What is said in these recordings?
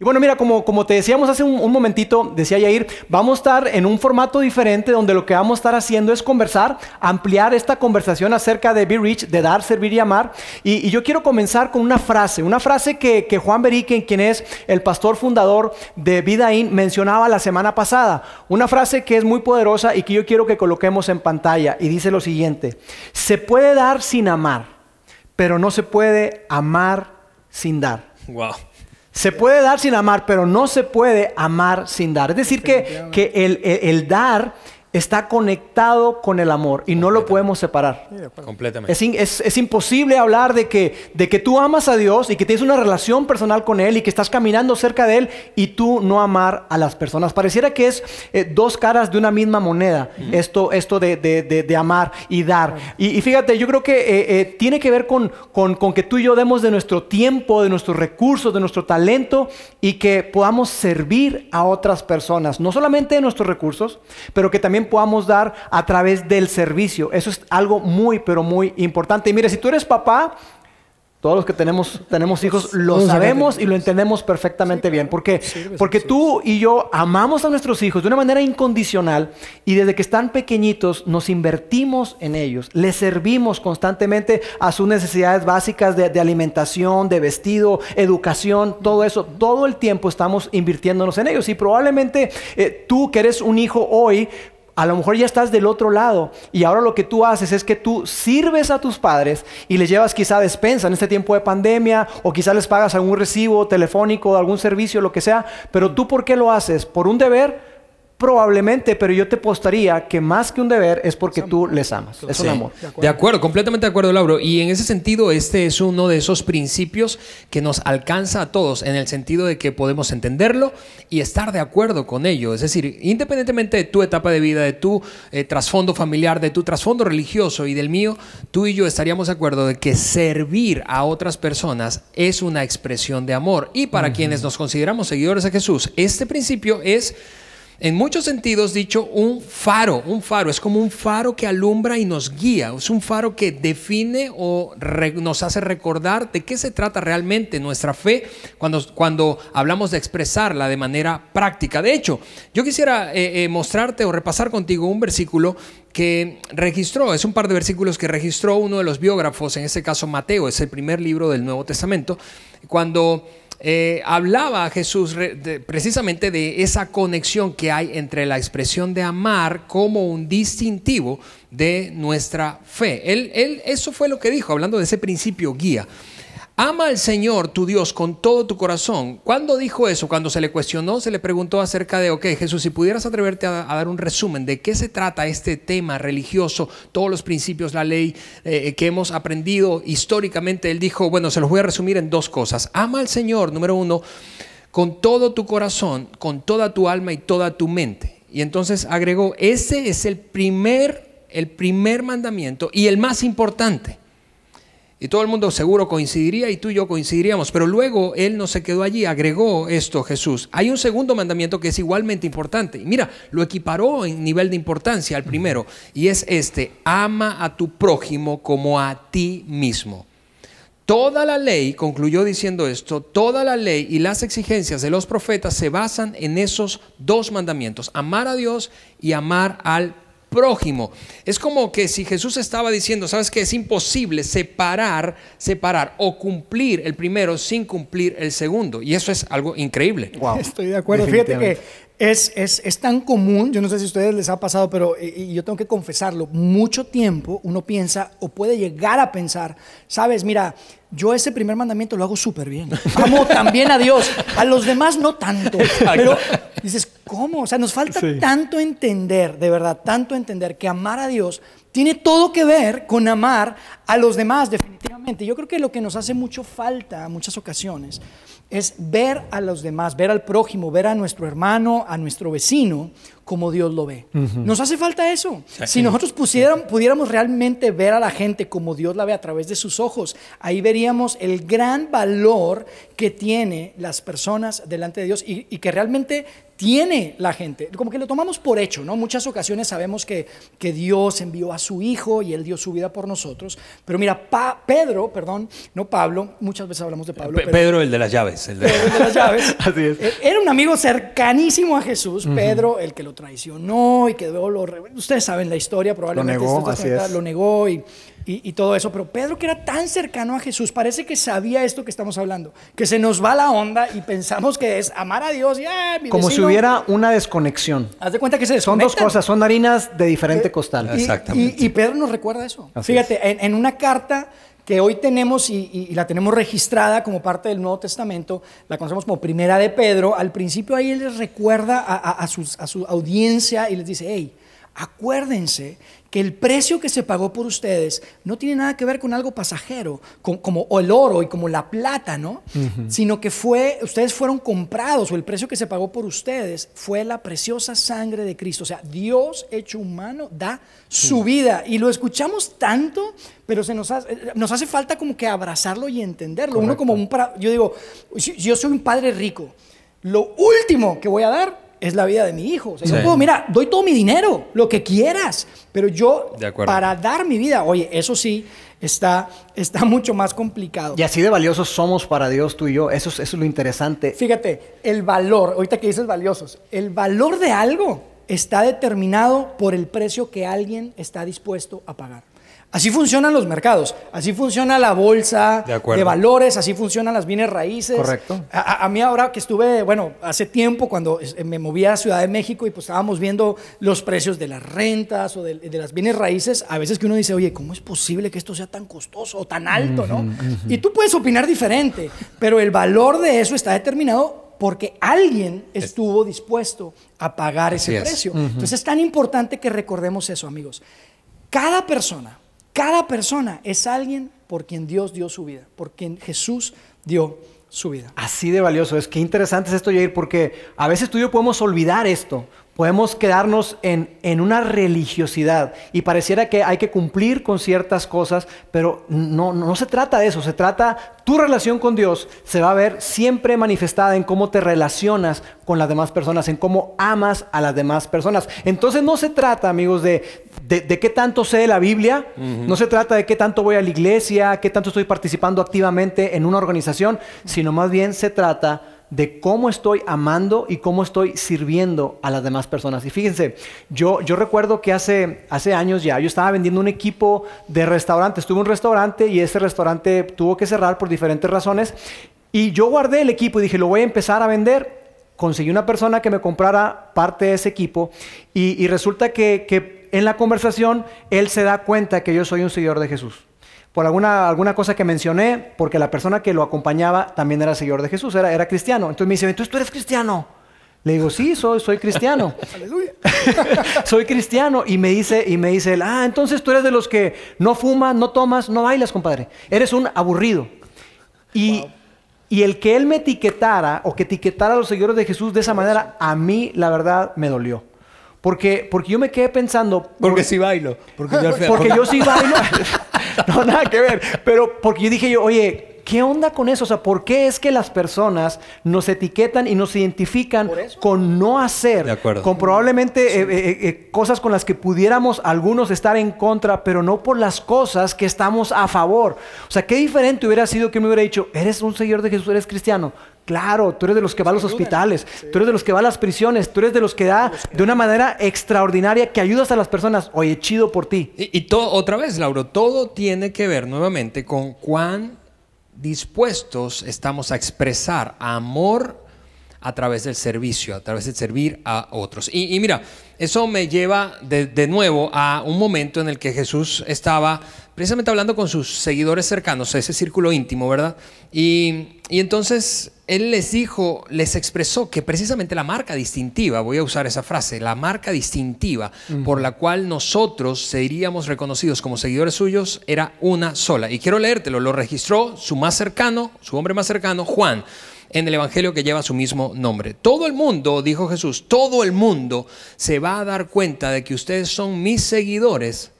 Y bueno, mira, como, te decíamos hace un, momentito, decía Yair, vamos a estar en un formato diferente donde lo que vamos a estar haciendo es conversar, ampliar esta conversación acerca de Be Rich, de dar, servir y amar. Y, yo quiero comenzar con una frase, una frase que, Juan Beriken, quien es el pastor fundador de Vidaín, mencionaba la semana pasada. Una frase que es muy poderosa y que yo quiero que coloquemos en pantalla. Y dice lo siguiente, se puede dar sin amar, pero no se puede amar sin dar. Wow. Se puede dar sin amar, pero no se puede amar sin dar. Es decir, que, que el, el, dar está conectado con el amor y no lo podemos separar. Completamente. Es, imposible hablar de que, de que tú amas a Dios y que tienes una relación personal con Él y que estás caminando cerca de Él y tú no amar a las personas. Pareciera que es eh, dos caras de una misma moneda, esto, esto de, amar y dar. Y, fíjate, yo creo que eh, eh, tiene que ver con, con, con que tú y yo demos de nuestro tiempo, de nuestros recursos, de nuestro talento y que podamos servir a otras personas, no solamente de nuestros recursos, pero que también podamos dar a través del servicio. Eso es algo muy, pero muy importante. Y mire, si tú eres papá, todos los que tenemos, tenemos hijos lo sabemos y lo entendemos perfectamente bien. Porque, porque tú y yo amamos a nuestros hijos de una manera incondicional y desde que están pequeñitos nos invertimos en ellos. Les servimos constantemente a sus necesidades básicas de, alimentación, de vestido, educación, todo eso. Todo el tiempo estamos invirtiéndonos en ellos. Y probablemente eh, tú que eres un hijo hoy, a lo mejor ya estás del otro lado y ahora lo que tú haces es que tú sirves a tus padres y les llevas quizá despensa en este tiempo de pandemia o quizá les pagas algún recibo telefónico, algún servicio, lo que sea, pero tú ¿por qué lo haces? ¿Por un deber? Probablemente, pero yo te postaría que más que un deber es porque tú les amas. Es un amor. De acuerdo. completamente de acuerdo, Lauro. Y en ese sentido, este es uno de esos principios que nos alcanza a todos, en el sentido de que podemos entenderlo y estar de acuerdo con ello. Es decir, independientemente de tu etapa de vida, de tu eh, trasfondo familiar, de tu trasfondo religioso y del mío, tú y yo estaríamos de acuerdo de que servir a otras personas es una expresión de amor. Y para quienes nos consideramos seguidores de Jesús, este principio es en muchos sentidos dicho, un faro, un faro, es como un faro que alumbra y nos guía, es un faro que define o nos hace recordar de qué se trata realmente nuestra fe cuando, cuando hablamos de expresarla de manera práctica. De hecho, yo quisiera eh, eh, mostrarte o repasar contigo un versículo que registró, es un par de versículos que registró uno de los biógrafos, en este caso Mateo, es el primer libro del Nuevo Testamento, cuando eh, hablaba Jesús precisamente de esa conexión que hay entre la expresión de amar como un distintivo de nuestra fe. Él, él, eso fue lo que dijo, hablando de ese principio guía. Ama al Señor tu Dios con todo tu corazón. ¿Cuándo dijo eso? Cuando se le cuestionó, se le preguntó acerca de, ok, Jesús, si pudieras atreverte a, dar un resumen de qué se trata este tema religioso, todos los principios, la ley eh, que hemos aprendido históricamente, él dijo, bueno, se los voy a resumir en dos cosas. Ama al Señor, número uno, con todo tu corazón, con toda tu alma y toda tu mente. Y entonces agregó, ese es el primer, el primer mandamiento y el más importante. Y todo el mundo seguro coincidiría y tú y yo coincidiríamos. Pero luego Él no se quedó allí, agregó esto Jesús. Hay un segundo mandamiento que es igualmente importante. Y mira, lo equiparó en nivel de importancia al primero. Y es este, ama a tu prójimo como a ti mismo. Toda la ley, concluyó diciendo esto, toda la ley y las exigencias de los profetas se basan en esos dos mandamientos, amar a Dios y amar al prójimo. Es como que si Jesús estaba diciendo, sabes que es imposible separar, separar o cumplir el primero sin cumplir el segundo. Y eso es algo increíble. Estoy de acuerdo. Fíjate que es, es, es, tan común, yo no sé si a ustedes les ha pasado, pero y yo tengo que confesarlo, mucho tiempo uno piensa o puede llegar a pensar, sabes, mira, yo ese primer mandamiento lo hago súper bien. Amo también a Dios, a los demás no tanto. Pero dices, ¿cómo? O sea, nos falta tanto entender, de verdad, tanto entender que amar a Dios tiene todo que ver con amar a los demás, definitivamente. Yo creo que lo que nos hace mucho falta en muchas ocasiones es ver a los demás, ver al prójimo, ver a nuestro hermano, a nuestro vecino, como Dios lo ve. Nos hace falta eso. Si nosotros pudiéramos realmente ver a la gente como Dios la ve a través de sus ojos, ahí veríamos el gran valor que tiene las personas delante de Dios y, y que realmente tiene la gente. Como que lo tomamos por hecho, ¿no? Muchas ocasiones sabemos que, que Dios envió a su Hijo y Él dio su vida por nosotros. Pero mira, Pedro, perdón, no Pablo, muchas veces hablamos de Pablo. Pedro, el de las llaves. El de, las llaves. Así es. Eh, era un amigo cercanísimo a Jesús, Pedro, el que lo traicionó y que luego lo... Ustedes saben la historia, probablemente. Lo negó, así es. Lo negó y y, todo eso. Pero Pedro, que era tan cercano a Jesús, parece que sabía esto que estamos hablando, que se nos va la onda y pensamos que es amar a Dios y ah, Como si hubiera una desconexión. Haz de cuenta que se Son dos cosas, son harinas de diferente eh, costal. Y, Exactamente. Y, Pedro nos recuerda eso. Fíjate, en, una carta que hoy tenemos y, la tenemos registrada como parte del Nuevo Testamento, la conocemos como Primera de Pedro, al principio ahí él les recuerda a, a, a su audiencia y les dice, hey, acuérdense que el precio que se pagó por ustedes no tiene nada que ver con algo pasajero, como el oro y como la plata, ¿no? Sino que fue, ustedes fueron comprados o el precio que se pagó por ustedes fue la preciosa sangre de Cristo. O sea, Dios hecho humano da su vida y lo escuchamos tanto, pero se nos hace, nos hace falta como que abrazarlo y entenderlo. Uno como un, yo digo, yo soy un padre rico, lo último que voy a dar es la vida de mi hijo. O sea, yo puedo, mira, doy todo mi dinero, lo que quieras, pero yo, para dar mi vida, oye, eso sí, está, está mucho más complicado. Y así de valiosos somos para Dios tú y yo, eso, eso es lo interesante. Fíjate, el valor, ahorita que dices valiosos, el valor de algo está determinado por el precio que alguien está dispuesto a pagar. Así funcionan los mercados, así funciona la bolsa de, valores, así funcionan las bienes raíces. Correcto. A, mí ahora que estuve, bueno, hace tiempo cuando me moví a Ciudad de México y pues estábamos viendo los precios de las rentas o de, las bienes raíces, a veces que uno dice, oye, ¿cómo es posible que esto sea tan costoso o tan alto, no? Y tú puedes opinar diferente, pero el valor de eso está determinado porque alguien estuvo dispuesto a pagar ese precio. Entonces es tan importante que recordemos eso, amigos. Cada persona cada persona es alguien por quien Dios dio su vida, por quien Jesús dio su vida. Así de valioso es. Qué interesante es esto, Jair, porque a veces tú y yo podemos olvidar esto. Podemos quedarnos en, en, una religiosidad y pareciera que hay que cumplir con ciertas cosas, pero no, no se trata de eso, se trata, tu relación con Dios se va a ver siempre manifestada en cómo te relacionas con las demás personas, en cómo amas a las demás personas. Entonces no se trata, amigos, de, de, qué tanto sé de la Biblia, no se trata de qué tanto voy a la iglesia, qué tanto estoy participando activamente en una organización, sino más bien se trata de cómo estoy amando y cómo estoy sirviendo a las demás personas. Y fíjense, yo, yo recuerdo que hace, hace años ya, yo estaba vendiendo un equipo de restaurantes, tuve un restaurante y ese restaurante tuvo que cerrar por diferentes razones y yo guardé el equipo y dije, lo voy a empezar a vender. Conseguí una persona que me comprara parte de ese equipo y, resulta que, que en la conversación él se da cuenta que yo soy un seguidor de Jesús por alguna, alguna cosa que mencioné, porque la persona que lo acompañaba también era seguidor de Jesús, era, era cristiano. Entonces me dice, entonces tú eres cristiano. Le digo, sí, soy, soy cristiano. Aleluya. soy cristiano. Y me dice, y me dice, ah, entonces tú eres de los que no fumas, no tomas, no bailas, compadre. Eres un aburrido. Y, y el que él me etiquetara o que etiquetara a los seguidores de Jesús de esa manera, a mí la verdad me dolió. Porque, porque yo me quedé pensando... Porque sí bailo. Porque yo, porque yo sí bailo. no, nada que ver. Pero porque yo dije yo, oye, ¿Qué onda con eso? O sea, ¿por qué es que las personas nos etiquetan y nos identifican con no hacer? Con probablemente eh, eh, eh, cosas con las que pudiéramos algunos estar en contra, pero no por las cosas que estamos a favor. O sea, qué diferente hubiera sido que me hubiera dicho, eres un seguidor de Jesús, eres cristiano. Claro, tú eres de los que va a los hospitales, tú eres de los que va a las prisiones, tú eres de los que da de una manera extraordinaria que ayudas a las personas. Oye, chido por ti. Y, y todo, otra vez, Lauro, todo tiene que ver nuevamente con cuán dispuestos estamos a expresar amor a través del servicio, a través de servir a otros. Y, mira, eso me lleva de, nuevo a un momento en el que Jesús estaba precisamente hablando con sus seguidores cercanos, ese círculo íntimo, ¿verdad? Y, entonces él les dijo, les expresó que precisamente la marca distintiva, voy a usar esa frase, la marca distintiva por la cual nosotros seríamos reconocidos como seguidores suyos era una sola. Y quiero leértelo, lo registró su más cercano, su hombre más cercano, Juan en el Evangelio que lleva su mismo nombre. Todo el mundo, dijo Jesús, todo el mundo se va a dar cuenta de que ustedes son mis seguidores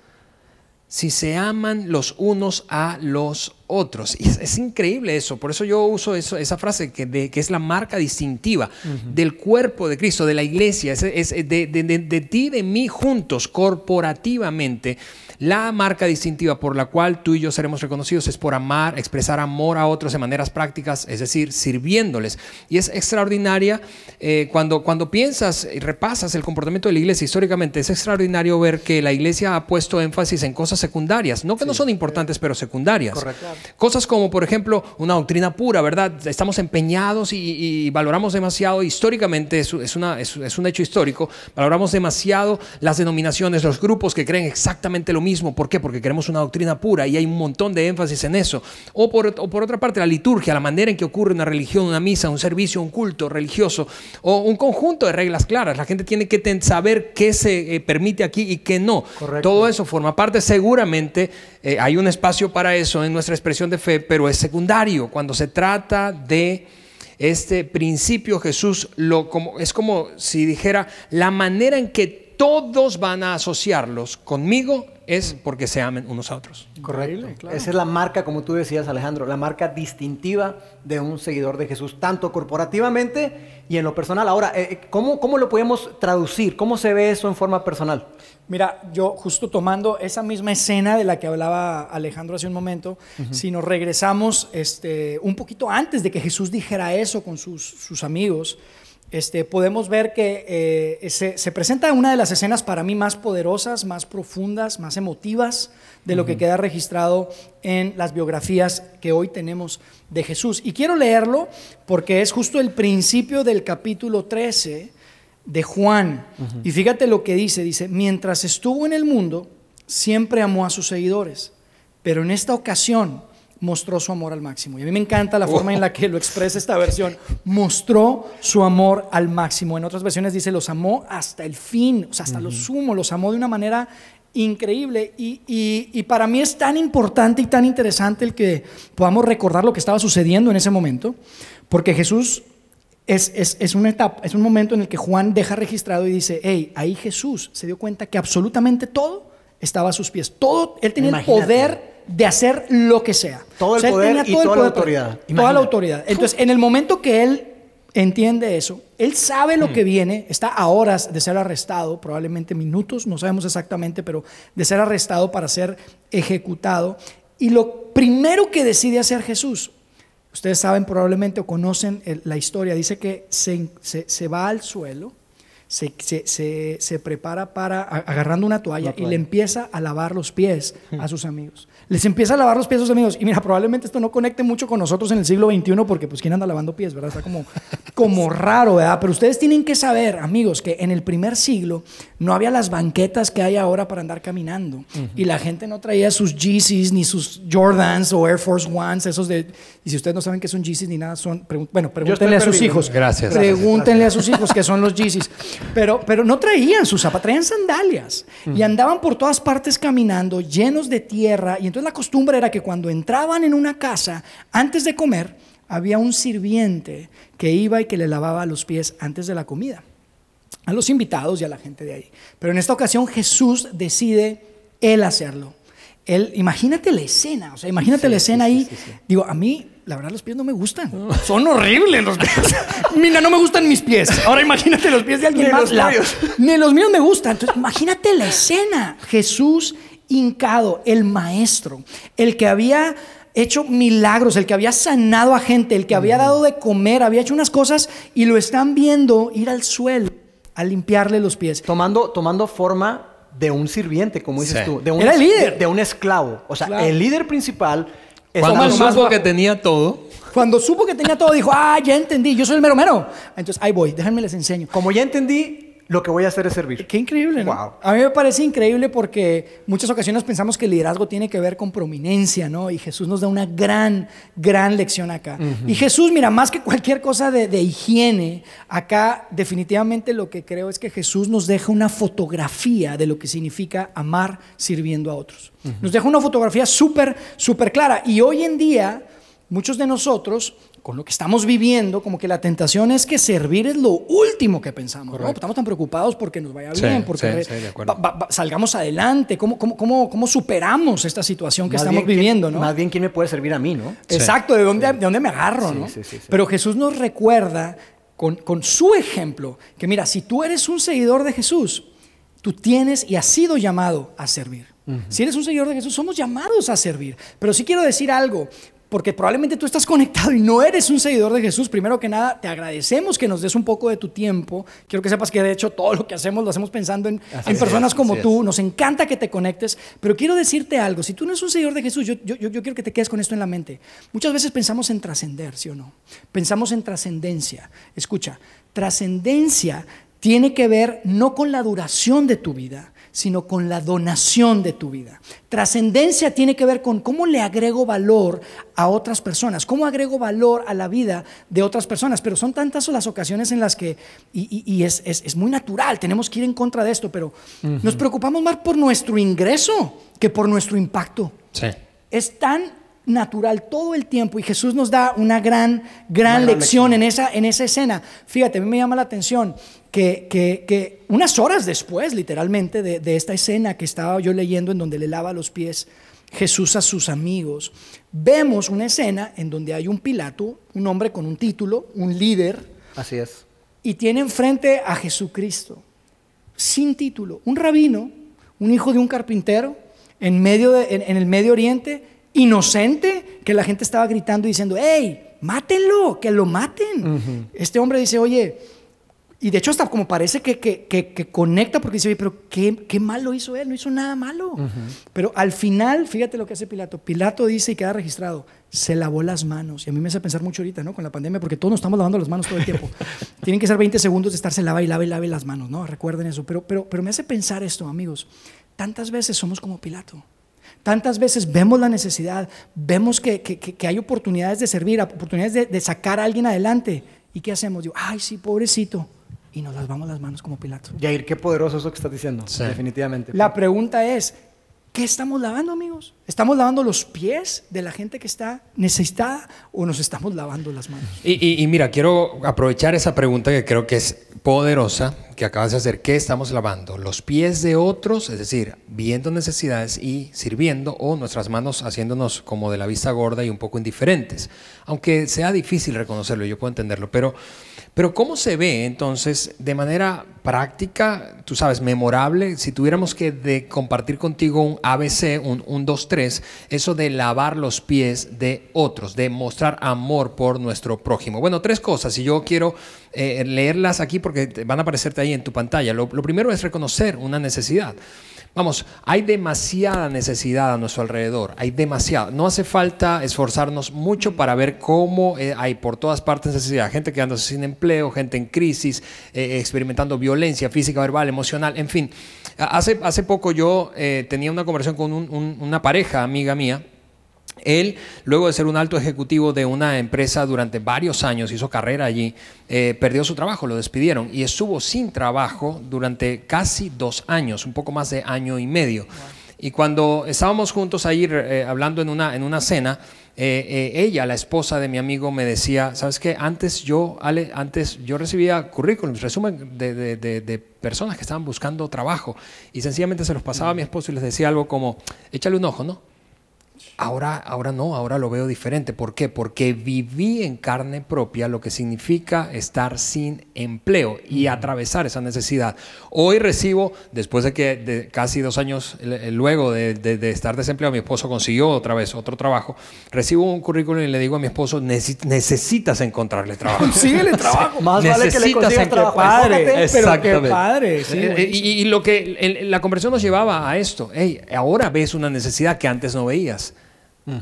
si se aman los unos a los otros. Y es, increíble eso, por eso yo uso eso, esa frase que, que, es la marca distintiva del cuerpo de Cristo, de la iglesia, es, de, de, de, ti, de mí juntos, corporativamente. La marca distintiva por la cual tú y yo seremos reconocidos es por amar, expresar amor a otros de maneras prácticas, es decir, sirviéndoles. Y es extraordinaria eh, cuando, cuando piensas y repasas el comportamiento de la iglesia históricamente, es extraordinario ver que la iglesia ha puesto énfasis en cosas secundarias, no que no son importantes, pero secundarias. Cosas como, por ejemplo, una doctrina pura, ¿verdad? Estamos empeñados y, valoramos demasiado, históricamente es, una, es un hecho histórico, valoramos demasiado las denominaciones, los grupos que creen exactamente lo mismo ¿Por qué? Porque queremos una doctrina pura y hay un montón de énfasis en eso. O por, por otra parte, la liturgia, la manera en que ocurre una religión, una misa, un servicio, un culto religioso, o un conjunto de reglas claras. La gente tiene que saber qué se eh, permite aquí y qué no. Todo eso forma parte, seguramente eh, hay un espacio para eso en nuestra expresión de fe, pero es secundario cuando se trata de este principio Jesús lo como es como si dijera la manera en que todos van a asociarlos conmigo es porque se amen unos a otros. Correcto. Esa es la marca, como tú decías, Alejandro, la marca distintiva de un seguidor de Jesús, tanto corporativamente y en lo personal. Ahora, eh, eh, ¿cómo, ¿cómo lo podemos traducir? ¿Cómo se ve eso en forma personal? Mira, yo justo tomando esa misma escena de la que hablaba Alejandro hace un momento, si nos regresamos este, un poquito antes de que Jesús dijera eso con sus, sus amigos, este, podemos ver que eh, se, presenta una de las escenas para mí más poderosas, más profundas, más emotivas de lo que queda registrado en las biografías que hoy tenemos de Jesús. Y quiero leerlo porque es justo el principio del capítulo 13 de Juan. Y fíjate lo que dice, dice, mientras estuvo en el mundo, siempre amó a sus seguidores, pero en esta ocasión mostró su amor al máximo. Y a mí me encanta la forma en la que lo expresa esta versión. Mostró su amor al máximo. En otras versiones dice, los amó hasta el fin, o sea, hasta lo sumo, los amó de una manera increíble. Y, para mí es tan importante y tan interesante el que podamos recordar lo que estaba sucediendo en ese momento, porque Jesús es, es, una etapa, es un momento en el que Juan deja registrado y dice, hey, ahí Jesús se dio cuenta que absolutamente todo estaba a sus pies. Todo, él tenía el poder de hacer lo que sea. Todo el poder y toda la autoridad. Toda la autoridad. Entonces, en el momento que él entiende eso, él sabe lo que viene, está a horas de ser arrestado, probablemente minutos, no sabemos exactamente, pero de ser arrestado para ser ejecutado. Y lo primero que decide hacer Jesús, ustedes saben probablemente o conocen la historia, dice que se, se va al suelo se, se, se, prepara para, agarrando una toalla, y le empieza a lavar los pies a sus amigos. Les empieza a lavar los pies a sus amigos. Y mira, probablemente esto no conecte mucho con nosotros en el siglo XXI porque pues quién anda lavando pies, ¿verdad? Está como, como raro, ¿verdad? Pero ustedes tienen que saber, amigos, que en el primer siglo no había las banquetas que hay ahora para andar caminando. Y la gente no traía sus Yeezys, ni sus Jordans o Air Force Ones, esos de... Y si ustedes no saben qué son Yeezys ni nada, son... Bueno, pregúntenle a sus hijos. Gracias. Pregúntenle a sus hijos qué son los Yeezys. Pero, pero no traían sus zapatos, traían sandalias. Y andaban por todas partes caminando, llenos de tierra. Y entonces la costumbre era que cuando entraban en una casa, antes de comer, había un sirviente que iba y que le lavaba los pies antes de la comida. A los invitados y a la gente de ahí. Pero en esta ocasión Jesús decide él hacerlo. Él, imagínate la escena, o sea, imagínate la escena ahí. Digo, a mí la verdad los pies no me gustan. Son horribles los pies. Mira, no me gustan mis pies. Ahora imagínate los pies de alguien más. Los Ni los míos me gustan. Entonces, imagínate la escena. Jesús hincado, el maestro, el que había hecho milagros, el que había sanado a gente, el que había dado de comer, había hecho unas cosas y lo están viendo ir al suelo a limpiarle los pies. Tomando, tomando forma de un sirviente, como dices tú. De un, Era el líder. De, un esclavo. O sea, el líder principal cuando supo que tenía todo. Cuando supo que tenía todo, dijo, ah, ya entendí, yo soy el mero mero. Entonces, ahí voy, déjenme les enseño. Como ya entendí, lo que voy a hacer es servir. Qué increíble, ¿no? A mí me parece increíble porque muchas ocasiones pensamos que el liderazgo tiene que ver con prominencia, ¿no? Y Jesús nos da una gran, gran lección acá. Y Jesús, mira, más que cualquier cosa de, de, higiene, acá definitivamente lo que creo es que Jesús nos deja una fotografía de lo que significa amar sirviendo a otros. Nos deja una fotografía súper, súper clara. Y hoy en día, muchos de nosotros con lo que estamos viviendo, como que la tentación es que servir es lo último que pensamos. Estamos tan preocupados porque nos vaya bien, porque salgamos adelante, ¿Cómo, cómo, superamos esta situación que estamos viviendo. ¿no? Más bien, ¿quién me puede servir a mí? ¿no? Exacto, ¿de dónde, de dónde me agarro? ¿no? Pero Jesús nos recuerda con, con su ejemplo que, mira, si tú eres un seguidor de Jesús, tú tienes y has sido llamado a servir. Si eres un seguidor de Jesús, somos llamados a servir. Pero sí quiero decir algo, porque probablemente tú estás conectado y no eres un seguidor de Jesús. Primero que nada, te agradecemos que nos des un poco de tu tiempo. Quiero que sepas que de hecho todo lo que hacemos lo hacemos pensando en, personas como tú. Nos encanta que te conectes, pero quiero decirte algo. Si tú no eres un seguidor de Jesús, yo, yo, yo quiero que te quedes con esto en la mente. Muchas veces pensamos en trascender, ¿sí o no? Pensamos en trascendencia. Escucha, trascendencia tiene que ver no con la duración de tu vida, sino con la donación de tu vida. Trascendencia tiene que ver con cómo le agrego valor a otras personas, cómo agrego valor a la vida de otras personas. Pero son tantas las ocasiones en las que, y, es, muy natural, tenemos que ir en contra de esto, pero nos preocupamos más por nuestro ingreso que por nuestro impacto. Es tan natural todo el tiempo y Jesús nos da una gran, gran, lección, En, esa, en esa escena. Fíjate, a mí me llama la atención que, que, unas horas después, literalmente, de, de, esta escena que estaba yo leyendo en donde le lava los pies Jesús a sus amigos, vemos una escena en donde hay un Pilato, un hombre con un título, un líder. Así es. Y tiene enfrente a Jesucristo, sin título, un rabino, un hijo de un carpintero, en, medio en, el Medio Oriente, inocente, que la gente estaba gritando y diciendo, hey, mátenlo, que lo maten. Este hombre dice, oye, y de hecho hasta como parece que, que, que, conecta porque dice, oye, pero qué, qué mal lo hizo él, no hizo nada malo. Pero al final, fíjate lo que hace Pilato. Pilato dice y queda registrado, se lavó las manos. Y a mí me hace pensar mucho ahorita, ¿no? Con la pandemia, porque todos nos estamos lavando las manos todo el tiempo. Tienen que ser 20 segundos de estarse lava y lava y lave las manos, ¿no? Recuerden eso. Pero, pero, pero me hace pensar esto, amigos. Tantas veces somos como Pilato. Tantas veces vemos la necesidad, vemos que, que, que hay oportunidades de servir, oportunidades de, de, sacar a alguien adelante. ¿Y qué hacemos? Digo, ay, sí, pobrecito y nos lavamos las manos como Pilato. Yair, qué poderoso eso que estás diciendo, definitivamente. La pregunta es, ¿qué estamos lavando, amigos? ¿Estamos lavando los pies de la gente que está necesitada o nos estamos lavando las manos? Y, y mira, quiero aprovechar esa pregunta que creo que es poderosa que acabas de hacer. ¿Qué estamos lavando? ¿Los pies de otros? Es decir, viendo necesidades y sirviendo o nuestras manos haciéndonos como de la vista gorda y un poco indiferentes. Aunque sea difícil reconocerlo, yo puedo entenderlo, pero pero ¿cómo se ve entonces de manera práctica, tú sabes, memorable, si tuviéramos que compartir contigo un ABC, un, un 2-3, eso de lavar los pies de otros, de mostrar amor por nuestro prójimo? Bueno, tres cosas, y yo quiero eh, leerlas aquí porque van a aparecerte ahí en tu pantalla. lo primero es reconocer una necesidad. Vamos, hay demasiada necesidad a nuestro alrededor, hay demasiada. No hace falta esforzarnos mucho para ver cómo eh, hay por todas partes necesidad. Gente quedándose sin empleo, gente en crisis, eh, experimentando violencia física, verbal, emocional, en fin. Hace, hace poco yo eh, tenía una conversación con una pareja amiga mía él, luego de ser un alto ejecutivo de una empresa durante varios años, hizo carrera allí, eh, perdió su trabajo, lo despidieron y estuvo sin trabajo durante casi dos años, un poco más de año y medio. Y cuando estábamos juntos ahí eh, hablando en una, en una cena, eh, ella, la esposa de mi amigo, me decía, ¿sabes qué? Antes yo, Ale, antes yo recibía currículums, resumen de, de, de, personas que estaban buscando trabajo y sencillamente se los pasaba a mi esposo y les decía algo como, échale un ojo, ¿no? Ahora, ahora no, ahora lo veo diferente. ¿Por qué? Porque viví en carne propia lo que significa estar sin empleo y atravesar esa necesidad. Hoy recibo, después de que de casi dos años luego de, estar desempleado, mi esposo consiguió otra vez otro trabajo, recibo un currículum y le digo a mi esposo, necesitas encontrarle trabajo. Consíguele trabajo. Más vale que le consigas trabajo. Padre, pero qué padre. Eh, y, lo que la conversación nos llevaba a esto, hey, ahora ves una necesidad que antes no veías.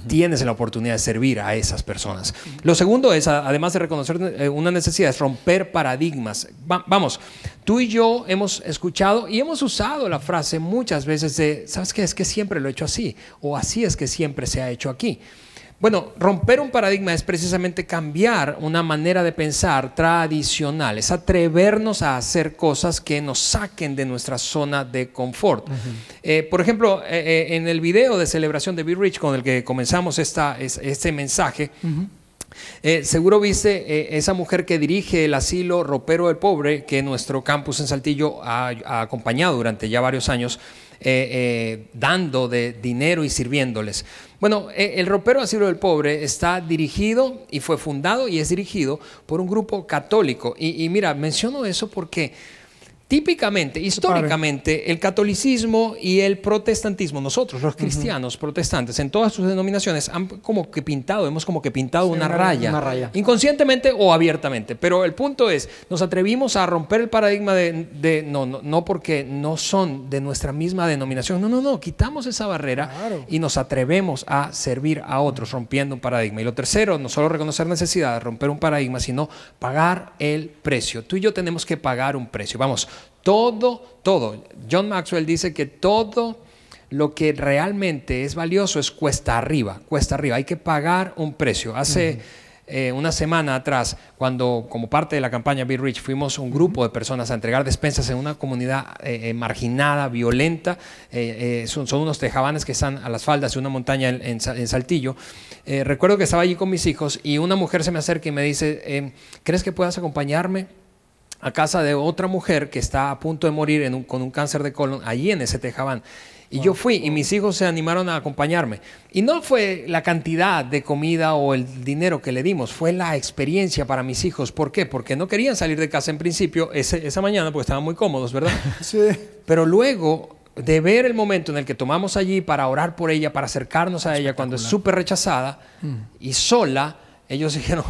Tienes la oportunidad de servir a esas personas. Lo segundo es, además de reconocer eh, una necesidad, es romper paradigmas. vamos, tú y yo hemos escuchado y hemos usado la frase muchas veces de, ¿sabes qué? Es que siempre lo he hecho así, o así es que siempre se ha hecho aquí. Bueno, romper un paradigma es precisamente cambiar una manera de pensar tradicional, es atrevernos a hacer cosas que nos saquen de nuestra zona de confort. Eh, por ejemplo, eh, eh, en el video de celebración de Be Rich con el que comenzamos esta, este mensaje, seguro viste esa mujer que dirige el asilo Ropero del Pobre, que nuestro campus en Saltillo ha acompañado durante ya varios años. Eh, eh, dando de dinero y sirviéndoles. Bueno, eh, el ropero asilo del pobre está dirigido y fue fundado y es dirigido por un grupo católico. y mira, menciono eso porque Típicamente, históricamente, el catolicismo y el protestantismo, nosotros los cristianos protestantes, en todas sus denominaciones, han como que pintado, hemos como que pintado una, raya, inconscientemente o abiertamente. Pero el punto es, nos atrevimos a romper el paradigma de, no, no, no, porque no son de nuestra misma denominación, no, no, no, quitamos esa barrera y nos atrevemos a servir a otros rompiendo un paradigma. Y lo tercero, no solo reconocer necesidad, romper un paradigma, sino pagar el precio. Tú y yo tenemos que pagar un precio. Vamos, todo, todo. John Maxwell dice que todo lo que realmente es valioso es cuesta arriba, cuesta arriba. Hay que pagar un precio. Hace eh, una semana atrás, cuando como parte de la campaña Be Rich fuimos un grupo de personas a entregar despensas en una comunidad eh, eh, marginada, violenta, son, unos tejabanes que están a las faldas de una montaña en, Saltillo. recuerdo que estaba allí con mis hijos y una mujer se me acerca y me dice, ¿crees que puedas acompañarme? A casa de otra mujer que está a punto de morir con un cáncer de colon allí en ese tejabán. Y yo fui y mis hijos se animaron a acompañarme. Y no fue la cantidad de comida o el dinero que le dimos, fue la experiencia para mis hijos. ¿Por qué? Porque no querían salir de casa en principio esa mañana porque estaban muy cómodos, ¿verdad? Sí. Pero luego de ver el momento en el que tomamos allí para orar por ella, para acercarnos a ella cuando es súper rechazada mm. y sola, ellos dijeron,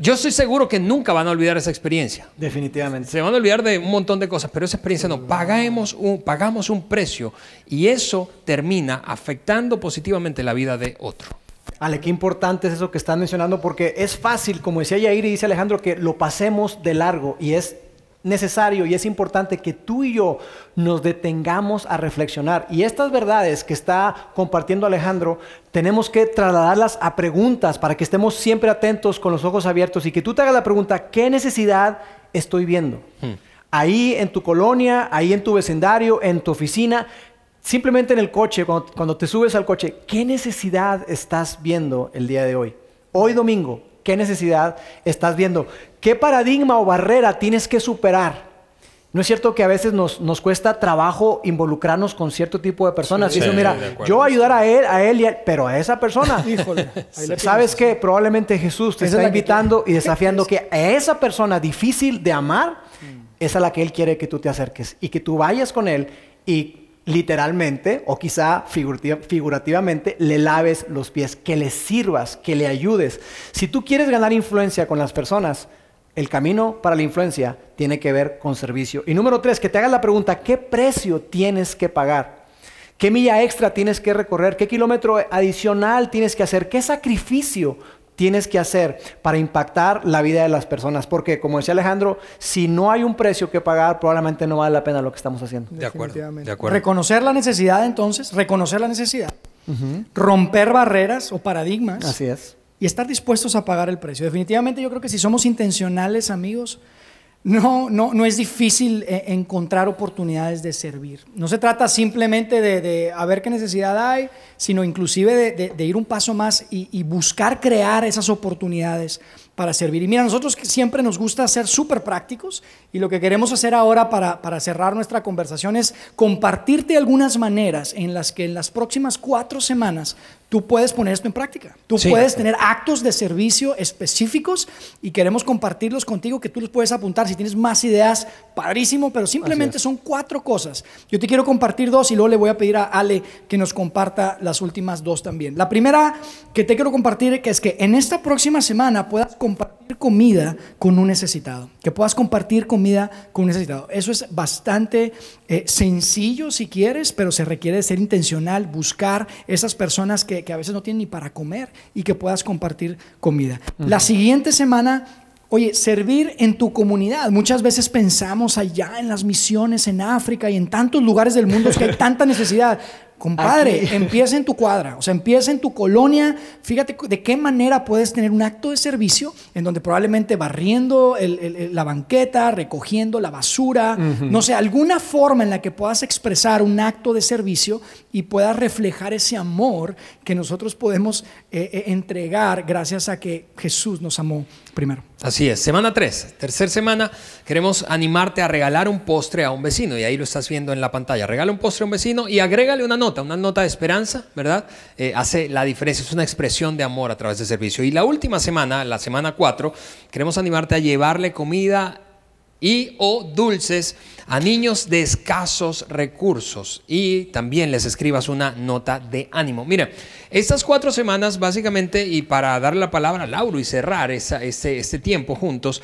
yo estoy seguro que nunca van a olvidar esa experiencia. Definitivamente. Se van a olvidar de un montón de cosas, pero esa experiencia no. Pagamos un, pagamos un precio y eso termina afectando positivamente la vida de otro. Ale, qué importante es eso que están mencionando porque es fácil, como decía Yair y dice Alejandro, que lo pasemos de largo y es necesario y es importante que tú y yo nos detengamos a reflexionar. Y estas verdades que está compartiendo Alejandro, tenemos que trasladarlas a preguntas para que estemos siempre atentos con los ojos abiertos y que tú te hagas la pregunta, ¿qué necesidad estoy viendo? Hmm. Ahí en tu colonia, ahí en tu vecindario, en tu oficina, simplemente en el coche, cuando, cuando te subes al coche, ¿qué necesidad estás viendo el día de hoy? Hoy domingo, ¿qué necesidad estás viendo? ¿Qué paradigma o barrera tienes que superar? ¿No es cierto que a veces nos, nos cuesta trabajo involucrarnos con cierto tipo de personas? Sí, mira, yo ayudar a él, a él, y a pero a esa persona, híjole, ¿sabes qué? Probablemente Jesús te está invitando y desafiando que a esa persona difícil de amar mm. es a la que Él quiere que tú te acerques y que tú vayas con Él y literalmente o quizá figurativamente le laves los pies, que le sirvas, que le ayudes. Si tú quieres ganar influencia con las personas, el camino para la influencia tiene que ver con servicio. Y número tres, que te hagas la pregunta, ¿qué precio tienes que pagar? ¿Qué milla extra tienes que recorrer? ¿Qué kilómetro adicional tienes que hacer? ¿Qué sacrificio tienes que hacer para impactar la vida de las personas? Porque, como decía Alejandro, si no hay un precio que pagar, probablemente no vale la pena lo que estamos haciendo. De acuerdo. De acuerdo. Reconocer la necesidad, entonces, reconocer la necesidad. Romper barreras o paradigmas. Así es y estar dispuestos a pagar el precio. Definitivamente yo creo que si somos intencionales, amigos, no, no, no es difícil eh, encontrar oportunidades de servir. No se trata simplemente de, ver qué necesidad hay, sino inclusive de, ir un paso más y, y buscar crear esas oportunidades para servir. Y mira, nosotros siempre nos gusta ser súper prácticos y lo que queremos hacer ahora para, para, cerrar nuestra conversación es compartirte algunas maneras en las que en las próximas cuatro semanas tú puedes poner esto en práctica. Tú puedes tener actos de servicio específicos y queremos compartirlos contigo que tú los puedes apuntar. Si tienes más ideas, padrísimo, pero simplemente son cuatro cosas. Yo te quiero compartir dos y luego le voy a pedir a Ale que nos comparta las últimas dos también. La primera que te quiero compartir que es que en esta próxima semana puedas compartir comida con un necesitado, que puedas compartir comida con un necesitado. Eso es bastante eh, sencillo si quieres, pero se requiere de ser intencional, buscar esas personas que, a veces no tienen ni para comer y que puedas compartir comida. La siguiente semana Oye, servir en tu comunidad. Muchas veces pensamos allá en las misiones en África y en tantos lugares del mundo que hay tanta necesidad. Compadre, empieza en tu cuadra, o sea, empieza en tu colonia. Fíjate de qué manera puedes tener un acto de servicio en donde probablemente barriendo la banqueta, recogiendo la basura, no sé, alguna forma en la que puedas expresar un acto de servicio y puedas reflejar ese amor que nosotros podemos eh, eh, entregar gracias a que Jesús nos amó primero. Así es. Semana 3, tercera semana, queremos animarte a regalar un postre a un vecino y ahí lo estás viendo en la pantalla. Regala un postre a un vecino y agrégale una nota, una nota de esperanza, ¿verdad? Eh, hace la diferencia, es una expresión de amor a través del servicio. Y la última semana, la semana 4, queremos animarte a llevarle comida y o dulces a niños de escasos recursos y también les escribas una nota de ánimo. Mira, estas cuatro semanas básicamente, y para darle la palabra a Lauro y cerrar este, este, tiempo juntos,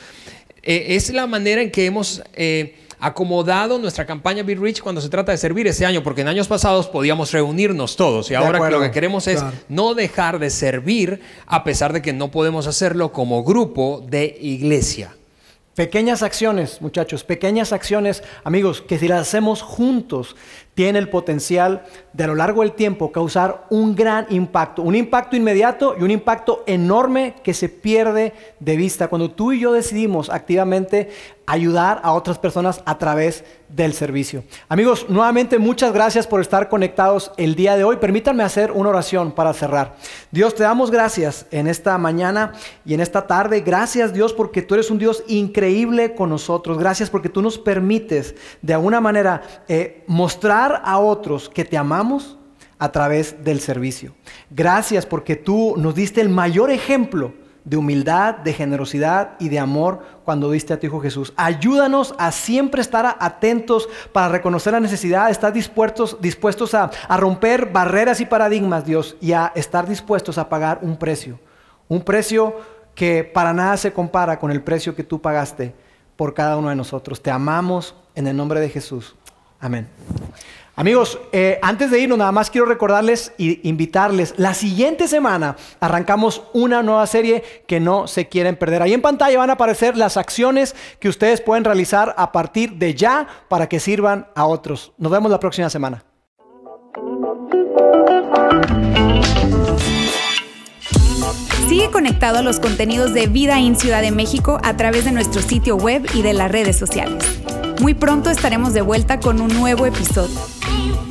eh, es la manera en que hemos... Eh, acomodado nuestra campaña Be Rich cuando se trata de servir este año, porque en años pasados podíamos reunirnos todos y ahora lo que queremos es no dejar de servir a pesar de que no podemos hacerlo como grupo de iglesia. Pequeñas acciones, muchachos, pequeñas acciones, amigos, que si las hacemos juntos, tiene el potencial de a lo largo del tiempo causar un gran impacto, un impacto inmediato y un impacto enorme que se pierde de vista cuando tú y yo decidimos activamente ayudar a otras personas a través del servicio. Amigos, nuevamente muchas gracias por estar conectados el día de hoy. Permítanme hacer una oración para cerrar. Dios, te damos gracias en esta mañana y en esta tarde. Gracias Dios porque tú eres un Dios increíble con nosotros. Gracias porque tú nos permites de alguna manera eh, mostrar a otros que te amamos a través del servicio. Gracias porque tú nos diste el mayor ejemplo de humildad, de generosidad y de amor cuando diste a tu Hijo Jesús. Ayúdanos a siempre estar atentos para reconocer la necesidad, estar dispuestos, dispuestos a, a romper barreras y paradigmas, Dios, y a estar dispuestos a pagar un precio. Un precio que para nada se compara con el precio que tú pagaste por cada uno de nosotros. Te amamos en el nombre de Jesús. Amén. Amigos, eh, antes de irnos, nada más quiero recordarles e invitarles. La siguiente semana arrancamos una nueva serie que no se quieren perder. Ahí en pantalla van a aparecer las acciones que ustedes pueden realizar a partir de ya para que sirvan a otros. Nos vemos la próxima semana. Sigue conectado a los contenidos de Vida en Ciudad de México a través de nuestro sitio web y de las redes sociales. Muy pronto estaremos de vuelta con un nuevo episodio. you.